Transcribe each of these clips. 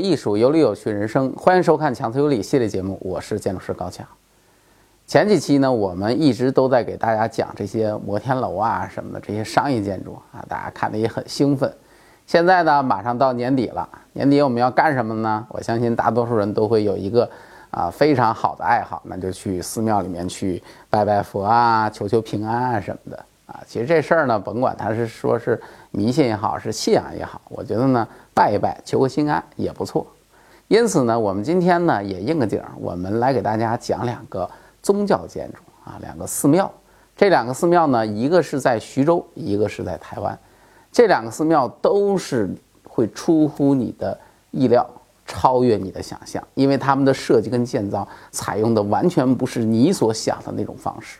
艺术，有理有趣人生，欢迎收看《强词有理》系列节目，我是建筑师高强。前几期呢，我们一直都在给大家讲这些摩天楼啊什么的这些商业建筑啊，大家看的也很兴奋。现在呢，马上到年底了，年底我们要干什么呢？我相信大多数人都会有一个啊非常好的爱好，那就去寺庙里面去拜拜佛啊，求求平安啊什么的啊。其实这事儿呢，甭管他是说是迷信也好，是信仰也好，我觉得呢，拜一拜，求个心安也不错。因此呢，我们今天呢也应个景，我们来给大家讲两个。宗教建筑啊，两个寺庙，这两个寺庙呢，一个是在徐州，一个是在台湾，这两个寺庙都是会出乎你的意料，超越你的想象，因为他们的设计跟建造采用的完全不是你所想的那种方式。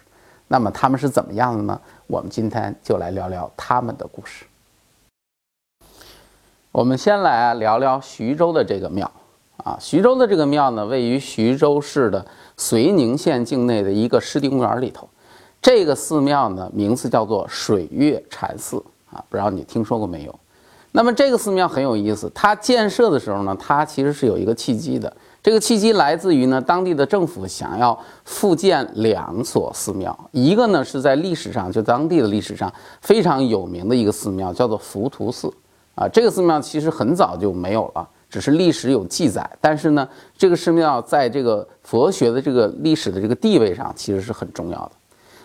那么他们是怎么样的呢？我们今天就来聊聊他们的故事。我们先来聊聊徐州的这个庙。啊，徐州的这个庙呢，位于徐州市的绥宁县境内的一个湿地公园里头。这个寺庙呢，名字叫做水月禅寺啊，不知道你听说过没有？那么这个寺庙很有意思，它建设的时候呢，它其实是有一个契机的。这个契机来自于呢，当地的政府想要复建两所寺庙，一个呢是在历史上就当地的历史上非常有名的一个寺庙，叫做浮屠寺啊。这个寺庙其实很早就没有了。只是历史有记载，但是呢，这个寺庙在这个佛学的这个历史的这个地位上，其实是很重要的。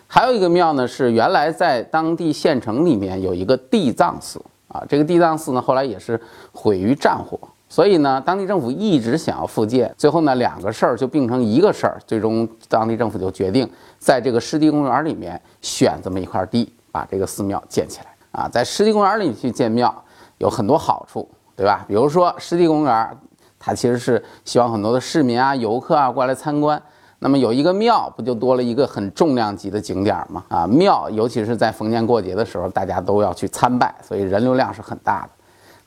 还有一个庙呢，是原来在当地县城里面有一个地藏寺啊，这个地藏寺呢，后来也是毁于战火，所以呢，当地政府一直想要复建，最后呢，两个事儿就并成一个事儿，最终当地政府就决定在这个湿地公园里面选这么一块地，把这个寺庙建起来啊，在湿地公园里去建庙有很多好处。对吧？比如说湿地公园，它其实是希望很多的市民啊、游客啊过来参观。那么有一个庙，不就多了一个很重量级的景点吗？啊，庙尤其是在逢年过节的时候，大家都要去参拜，所以人流量是很大的。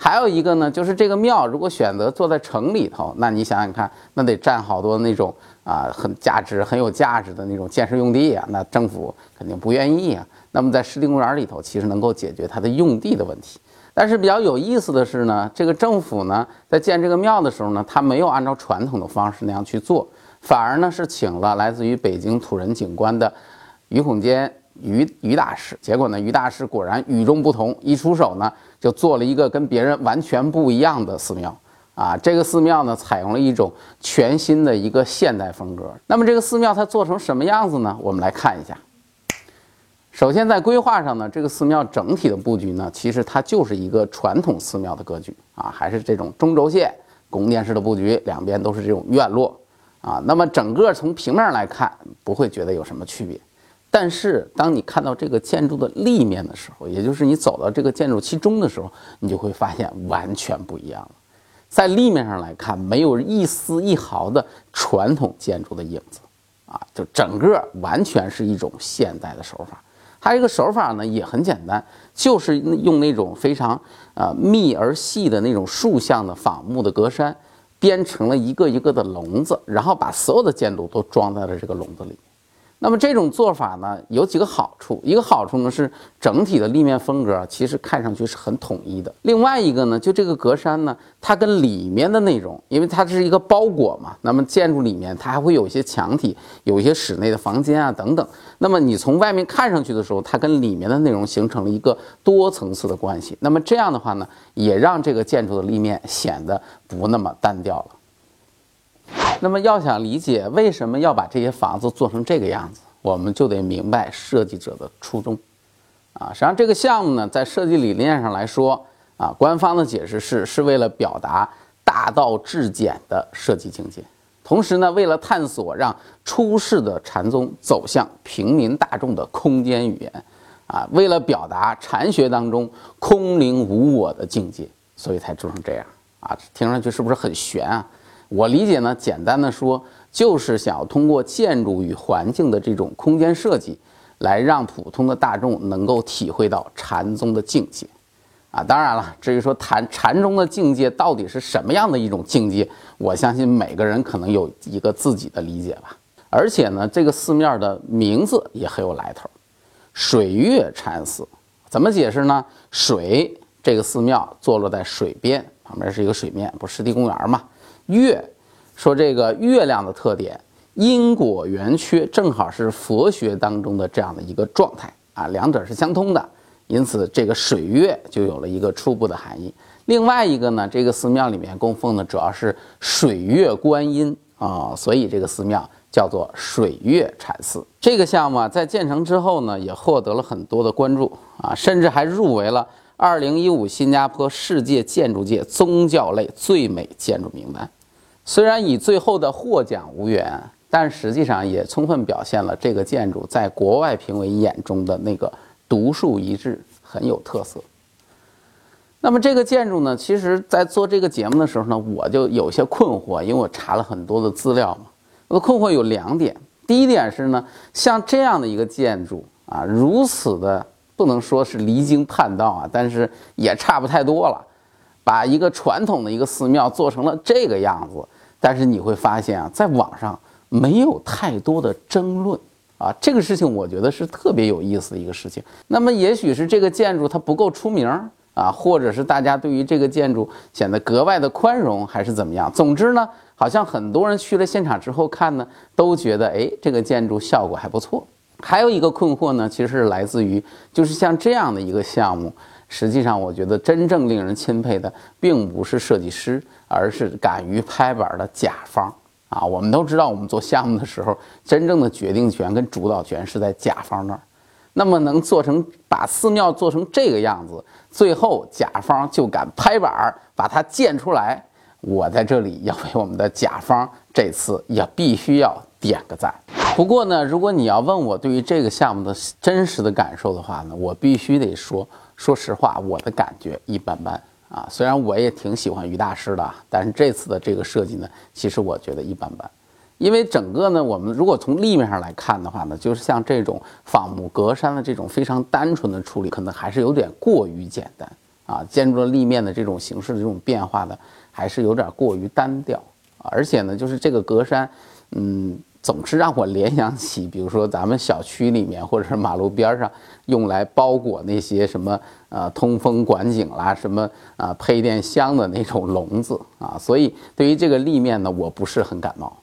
还有一个呢，就是这个庙如果选择坐在城里头，那你想想看，那得占好多那种啊很价值、很有价值的那种建设用地啊，那政府肯定不愿意啊。那么在湿地公园里头，其实能够解决它的用地的问题。但是比较有意思的是呢，这个政府呢在建这个庙的时候呢，他没有按照传统的方式那样去做，反而呢是请了来自于北京土人景观的于孔坚于于大师。结果呢，于大师果然与众不同，一出手呢就做了一个跟别人完全不一样的寺庙啊。这个寺庙呢采用了一种全新的一个现代风格。那么这个寺庙它做成什么样子呢？我们来看一下。首先，在规划上呢，这个寺庙整体的布局呢，其实它就是一个传统寺庙的格局啊，还是这种中轴线宫殿式的布局，两边都是这种院落啊。那么整个从平面来看，不会觉得有什么区别。但是当你看到这个建筑的立面的时候，也就是你走到这个建筑其中的时候，你就会发现完全不一样了。在立面上来看，没有一丝一毫的传统建筑的影子啊，就整个完全是一种现代的手法。还有一个手法呢也很简单，就是用那种非常呃密而细的那种竖向的仿木的格栅，编成了一个一个的笼子，然后把所有的建筑都装在了这个笼子里。那么这种做法呢，有几个好处。一个好处呢是整体的立面风格其实看上去是很统一的。另外一个呢，就这个格栅呢，它跟里面的内容，因为它是一个包裹嘛，那么建筑里面它还会有一些墙体，有一些室内的房间啊等等。那么你从外面看上去的时候，它跟里面的内容形成了一个多层次的关系。那么这样的话呢，也让这个建筑的立面显得不那么单调了。那么要想理解为什么要把这些房子做成这个样子，我们就得明白设计者的初衷。啊，实际上这个项目呢，在设计理念上来说，啊，官方的解释是是为了表达大道至简的设计境界，同时呢，为了探索让出世的禅宗走向平民大众的空间语言，啊，为了表达禅学当中空灵无我的境界，所以才做成这样。啊，听上去是不是很玄啊？我理解呢，简单的说，就是想要通过建筑与环境的这种空间设计，来让普通的大众能够体会到禅宗的境界，啊，当然了，至于说禅禅宗的境界到底是什么样的一种境界，我相信每个人可能有一个自己的理解吧。而且呢，这个寺庙的名字也很有来头，水月禅寺，怎么解释呢？水这个寺庙坐落在水边。旁边是一个水面，不湿地公园嘛？月，说这个月亮的特点，因果圆缺，正好是佛学当中的这样的一个状态啊，两者是相通的，因此这个水月就有了一个初步的含义。另外一个呢，这个寺庙里面供奉的主要是水月观音啊，所以这个寺庙叫做水月禅寺。这个项目啊，在建成之后呢，也获得了很多的关注啊，甚至还入围了2015新加坡世界建筑界宗教类最美建筑名单。虽然与最后的获奖无缘，但实际上也充分表现了这个建筑在国外评委眼中的那个独树一帜，很有特色。那么这个建筑呢，其实，在做这个节目的时候呢，我就有些困惑，因为我查了很多的资料嘛。我的困惑有两点，第一点是呢，像这样的一个建筑啊，如此的不能说是离经叛道啊，但是也差不太多了，把一个传统的一个寺庙做成了这个样子。但是你会发现啊，在网上没有太多的争论啊，这个事情我觉得是特别有意思的一个事情。那么也许是这个建筑它不够出名。啊，或者是大家对于这个建筑显得格外的宽容，还是怎么样？总之呢，好像很多人去了现场之后看呢，都觉得哎，这个建筑效果还不错。还有一个困惑呢，其实是来自于，就是像这样的一个项目，实际上我觉得真正令人钦佩的，并不是设计师，而是敢于拍板的甲方啊。我们都知道，我们做项目的时候，真正的决定权跟主导权是在甲方那儿。那么能做成把寺庙做成这个样子，最后甲方就敢拍板把它建出来。我在这里要为我们的甲方这次也必须要点个赞。不过呢，如果你要问我对于这个项目的真实的感受的话呢，我必须得说，说实话，我的感觉一般般啊。虽然我也挺喜欢于大师的，但是这次的这个设计呢，其实我觉得一般般。因为整个呢，我们如果从立面上来看的话呢，就是像这种仿木格栅的这种非常单纯的处理，可能还是有点过于简单啊。建筑的立面的这种形式的这种变化呢，还是有点过于单调。而且呢，就是这个格栅，嗯，总是让我联想起，比如说咱们小区里面或者是马路边上用来包裹那些什么呃通风管井啦、什么啊配电箱的那种笼子啊。所以对于这个立面呢，我不是很感冒。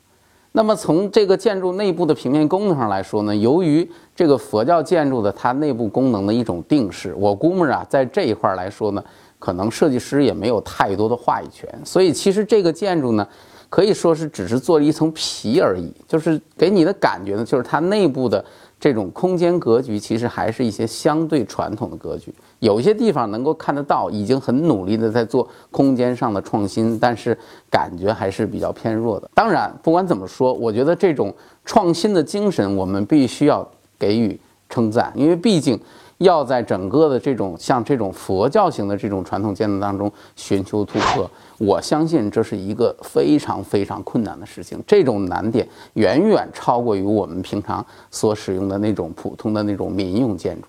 那么从这个建筑内部的平面功能上来说呢，由于这个佛教建筑的它内部功能的一种定式，我估摸着啊，在这一块来说呢，可能设计师也没有太多的话语权，所以其实这个建筑呢，可以说是只是做了一层皮而已，就是给你的感觉呢，就是它内部的。这种空间格局其实还是一些相对传统的格局，有些地方能够看得到，已经很努力的在做空间上的创新，但是感觉还是比较偏弱的。当然，不管怎么说，我觉得这种创新的精神，我们必须要给予称赞，因为毕竟。要在整个的这种像这种佛教型的这种传统建筑当中寻求突破，我相信这是一个非常非常困难的事情。这种难点远远超过于我们平常所使用的那种普通的那种民用建筑，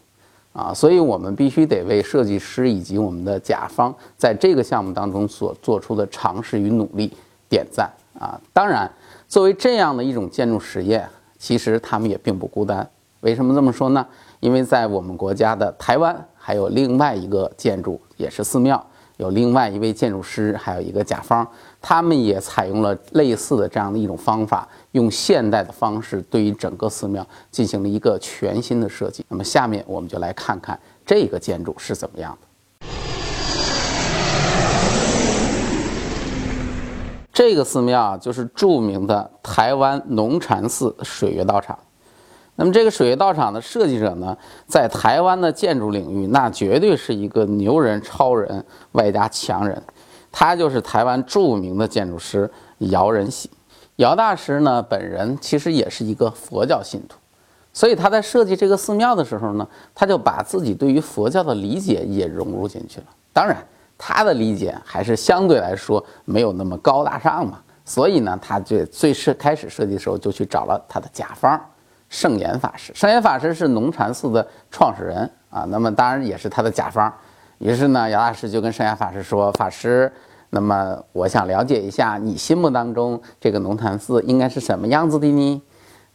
啊，所以我们必须得为设计师以及我们的甲方在这个项目当中所做出的尝试与努力点赞啊。当然，作为这样的一种建筑实验，其实他们也并不孤单。为什么这么说呢？因为在我们国家的台湾，还有另外一个建筑，也是寺庙，有另外一位建筑师，还有一个甲方，他们也采用了类似的这样的一种方法，用现代的方式对于整个寺庙进行了一个全新的设计。那么下面我们就来看看这个建筑是怎么样的。这个寺庙就是著名的台湾龙禅寺水月道场。那么这个水月道场的设计者呢，在台湾的建筑领域，那绝对是一个牛人、超人，外加强人。他就是台湾著名的建筑师姚仁喜。姚大师呢，本人其实也是一个佛教信徒，所以他在设计这个寺庙的时候呢，他就把自己对于佛教的理解也融入进去了。当然，他的理解还是相对来说没有那么高大上嘛，所以呢，他就最是开始设计的时候就去找了他的甲方。圣严法师，圣严法师是龙禅寺的创始人啊，那么当然也是他的甲方。于是呢，姚大师就跟圣严法师说：“法师，那么我想了解一下，你心目当中这个龙禅寺应该是什么样子的呢？”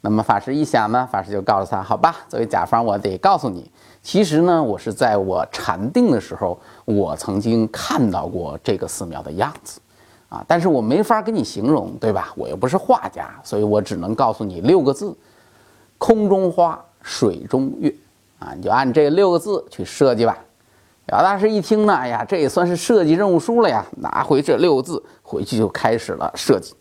那么法师一想呢，法师就告诉他：“好吧，作为甲方，我得告诉你，其实呢，我是在我禅定的时候，我曾经看到过这个寺庙的样子，啊，但是我没法给你形容，对吧？我又不是画家，所以我只能告诉你六个字：空中花，水中月，啊，你就按这六个字去设计吧。姚大师一听呢，哎呀，这也算是设计任务书了呀！拿回这六个字，回去就开始了设计，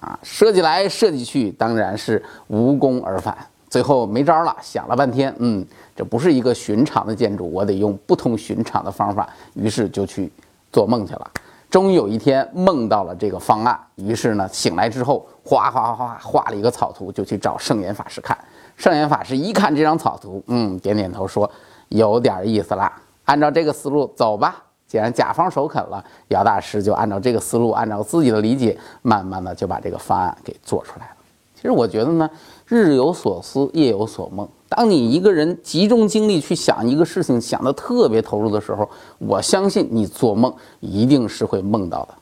啊，设计来设计去，当然是无功而返。最后没招了，想了半天，嗯，这不是一个寻常的建筑，我得用不同寻常的方法。于是就去做梦去了。终于有一天梦到了这个方案，于是呢，醒来之后，哗哗哗哗画了一个草图，就去找圣严法师看。圣严法师一看这张草图，嗯，点点头说，有点意思啦。按照这个思路走吧。既然甲方首肯了，姚大师就按照这个思路，按照自己的理解，慢慢的就把这个方案给做出来了。其实我觉得呢，日有所思，夜有所梦。当你一个人集中精力去想一个事情，想得特别投入的时候，我相信你做梦一定是会梦到的。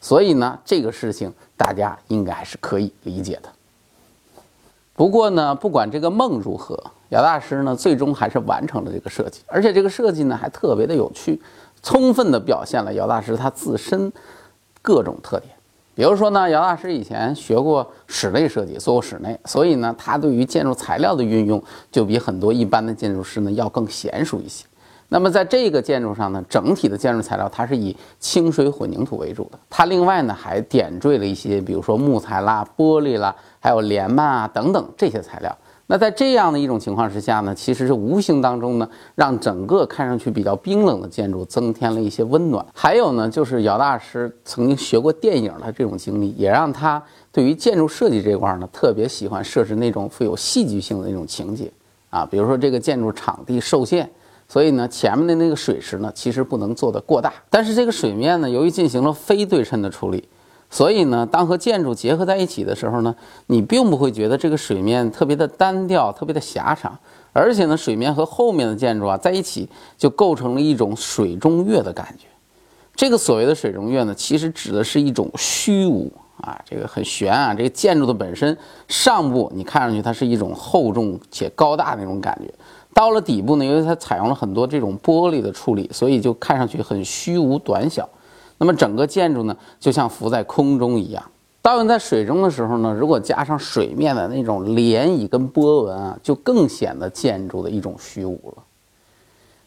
所以呢，这个事情大家应该还是可以理解的。不过呢，不管这个梦如何。姚大师呢，最终还是完成了这个设计，而且这个设计呢，还特别的有趣，充分的表现了姚大师他自身各种特点。比如说呢，姚大师以前学过室内设计，做过室内，所以呢，他对于建筑材料的运用就比很多一般的建筑师呢要更娴熟一些。那么在这个建筑上呢，整体的建筑材料它是以清水混凝土为主的，它另外呢还点缀了一些，比如说木材啦、玻璃啦，还有帘幔啊等等这些材料。那在这样的一种情况之下呢，其实是无形当中呢，让整个看上去比较冰冷的建筑增添了一些温暖。还有呢，就是姚大师曾经学过电影的这种经历，也让他对于建筑设计这块呢，特别喜欢设置那种富有戏剧性的那种情节啊。比如说这个建筑场地受限，所以呢，前面的那个水池呢，其实不能做得过大，但是这个水面呢，由于进行了非对称的处理。所以呢，当和建筑结合在一起的时候呢，你并不会觉得这个水面特别的单调、特别的狭长，而且呢，水面和后面的建筑啊在一起，就构成了一种水中月的感觉。这个所谓的水中月呢，其实指的是一种虚无啊，这个很玄啊。这个建筑的本身上部你看上去它是一种厚重且高大那种感觉，到了底部呢，由于它采用了很多这种玻璃的处理，所以就看上去很虚无短小。那么整个建筑呢，就像浮在空中一样。倒映在水中的时候呢，如果加上水面的那种涟漪跟波纹啊，就更显得建筑的一种虚无了。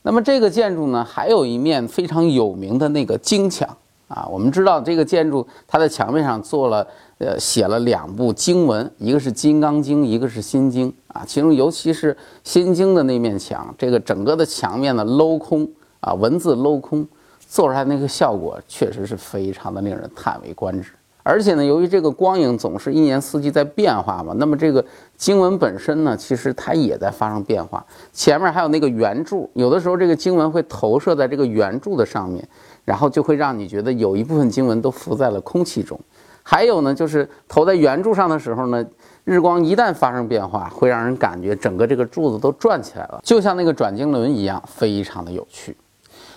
那么这个建筑呢，还有一面非常有名的那个经墙啊。我们知道这个建筑，它的墙面上做了呃写了两部经文，一个是《金刚经》，一个是《心经》啊。其中尤其是《心经》的那面墙，这个整个的墙面呢镂空啊，文字镂空。做出来那个效果确实是非常的令人叹为观止，而且呢，由于这个光影总是一年四季在变化嘛，那么这个经文本身呢，其实它也在发生变化。前面还有那个圆柱，有的时候这个经文会投射在这个圆柱的上面，然后就会让你觉得有一部分经文都浮在了空气中。还有呢，就是投在圆柱上的时候呢，日光一旦发生变化，会让人感觉整个这个柱子都转起来了，就像那个转经轮一样，非常的有趣。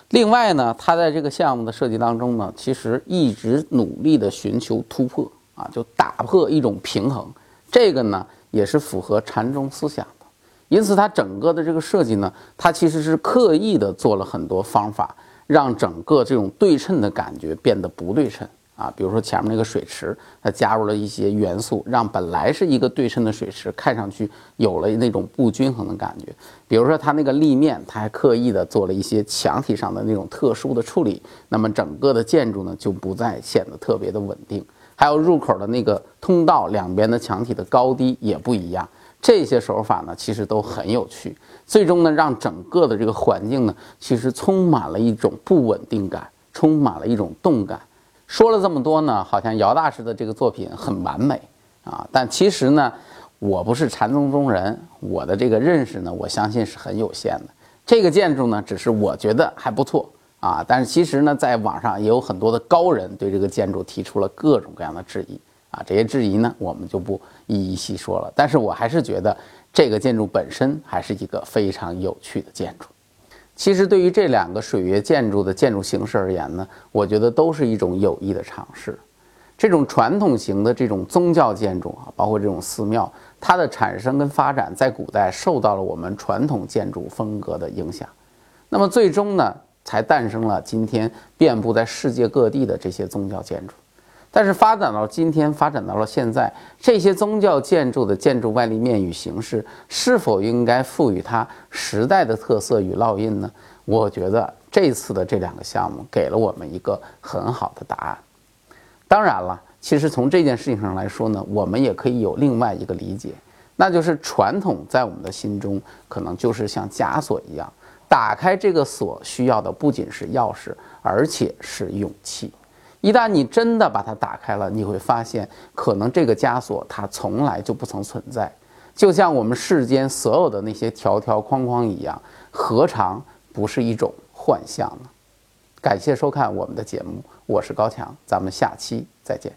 另外呢，他在这个项目的设计当中呢，其实一直努力的寻求突破啊，就打破一种平衡。这个呢，也是符合禅宗思想的。因此，他整个的这个设计呢，他其实是刻意的做了很多方法，让整个这种对称的感觉变得不对称。啊，比如说前面那个水池，它加入了一些元素，让本来是一个对称的水池，看上去有了那种不均衡的感觉。比如说它那个立面，它还刻意的做了一些墙体上的那种特殊的处理，那么整个的建筑呢就不再显得特别的稳定。还有入口的那个通道两边的墙体的高低也不一样，这些手法呢其实都很有趣。最终呢，让整个的这个环境呢，其实充满了一种不稳定感，充满了一种动感。说了这么多呢，好像姚大师的这个作品很完美啊，但其实呢，我不是禅宗中人，我的这个认识呢，我相信是很有限的。这个建筑呢，只是我觉得还不错啊，但是其实呢，在网上也有很多的高人对这个建筑提出了各种各样的质疑啊，这些质疑呢，我们就不一一细说了。但是我还是觉得这个建筑本身还是一个非常有趣的建筑。其实对于这两个水月建筑的建筑形式而言呢，我觉得都是一种有益的尝试。这种传统型的这种宗教建筑啊，包括这种寺庙，它的产生跟发展在古代受到了我们传统建筑风格的影响，那么最终呢，才诞生了今天遍布在世界各地的这些宗教建筑。但是发展到今天，发展到了现在，这些宗教建筑的建筑外立面与形式，是否应该赋予它时代的特色与烙印呢？我觉得这次的这两个项目给了我们一个很好的答案。当然了。其实从这件事情上来说呢，我们也可以有另外一个理解，那就是传统在我们的心中可能就是像枷锁一样，打开这个锁需要的不仅是钥匙，而且是勇气。一旦你真的把它打开了，你会发现，可能这个枷锁它从来就不曾存在，就像我们世间所有的那些条条框框一样，何尝不是一种幻象呢？感谢收看我们的节目，我是高强，咱们下期再见。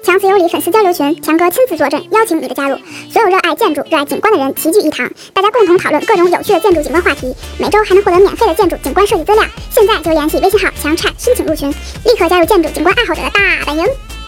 强词有理粉丝交流群，强哥亲自坐镇，邀请你的加入。所有热爱建筑、热爱景观的人齐聚一堂，大家共同讨论各种有趣的建筑景观话题。每周还能获得免费的建筑景观设计资料。现在就联系微信号“强拆”申请入群，立刻加入建筑景观爱好者的大本营。